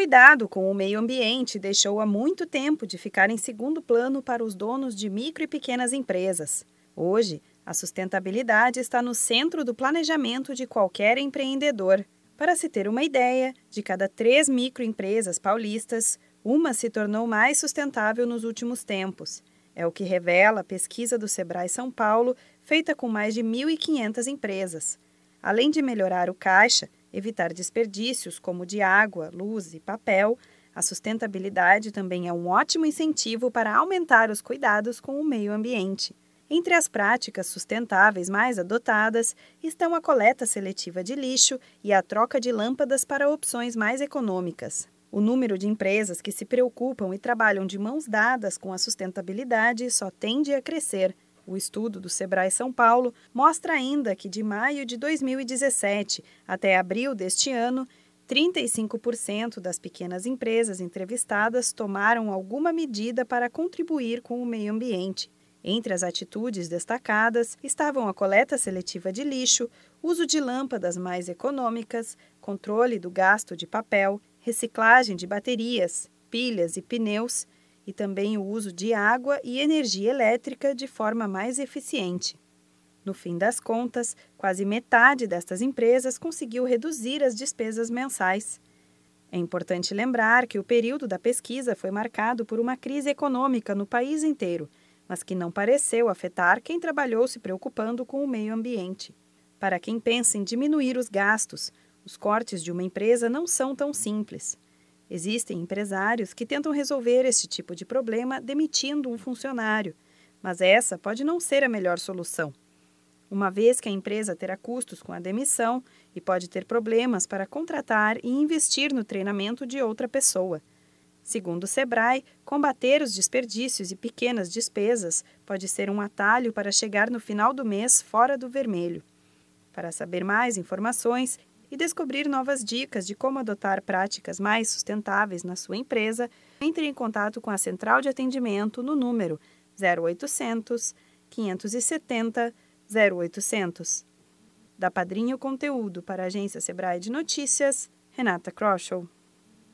cuidado com o meio ambiente deixou há muito tempo de ficar em segundo plano para os donos de micro e pequenas empresas. Hoje, a sustentabilidade está no centro do planejamento de qualquer empreendedor. Para se ter uma ideia, de cada três microempresas paulistas, uma se tornou mais sustentável nos últimos tempos. É o que revela a pesquisa do Sebrae São Paulo, feita com mais de 1.500 empresas. Além de melhorar o caixa, evitar desperdícios como de água, luz e papel, a sustentabilidade também é um ótimo incentivo para aumentar os cuidados com o meio ambiente. Entre as práticas sustentáveis mais adotadas estão a coleta seletiva de lixo e a troca de lâmpadas para opções mais econômicas. O número de empresas que se preocupam e trabalham de mãos dadas com a sustentabilidade só tende a crescer. O estudo do Sebrae São Paulo mostra ainda que de maio de 2017 até abril deste ano, 35% das pequenas empresas entrevistadas tomaram alguma medida para contribuir com o meio ambiente. Entre as atitudes destacadas estavam a coleta seletiva de lixo, uso de lâmpadas mais econômicas, controle do gasto de papel, reciclagem de baterias, pilhas e pneus e também o uso de água e energia elétrica de forma mais eficiente. No fim das contas, quase metade destas empresas conseguiu reduzir as despesas mensais. É importante lembrar que o período da pesquisa foi marcado por uma crise econômica no país inteiro, mas que não pareceu afetar quem trabalhou se preocupando com o meio ambiente. Para quem pensa em diminuir os gastos, os cortes de uma empresa não são tão simples. Existem empresários que tentam resolver este tipo de problema demitindo um funcionário, mas essa pode não ser a melhor solução. Uma vez que a empresa terá custos com a demissão e pode ter problemas para contratar e investir no treinamento de outra pessoa. Segundo o Sebrae, combater os desperdícios e pequenas despesas pode ser um atalho para chegar no final do mês fora do vermelho. Para saber mais informações e descobrir novas dicas de como adotar práticas mais sustentáveis na sua empresa, entre em contato com a central de atendimento no número 0800 570 0800. Da Padrinho Conteúdo para a agência Sebrae de Notícias, Renata Kroschel.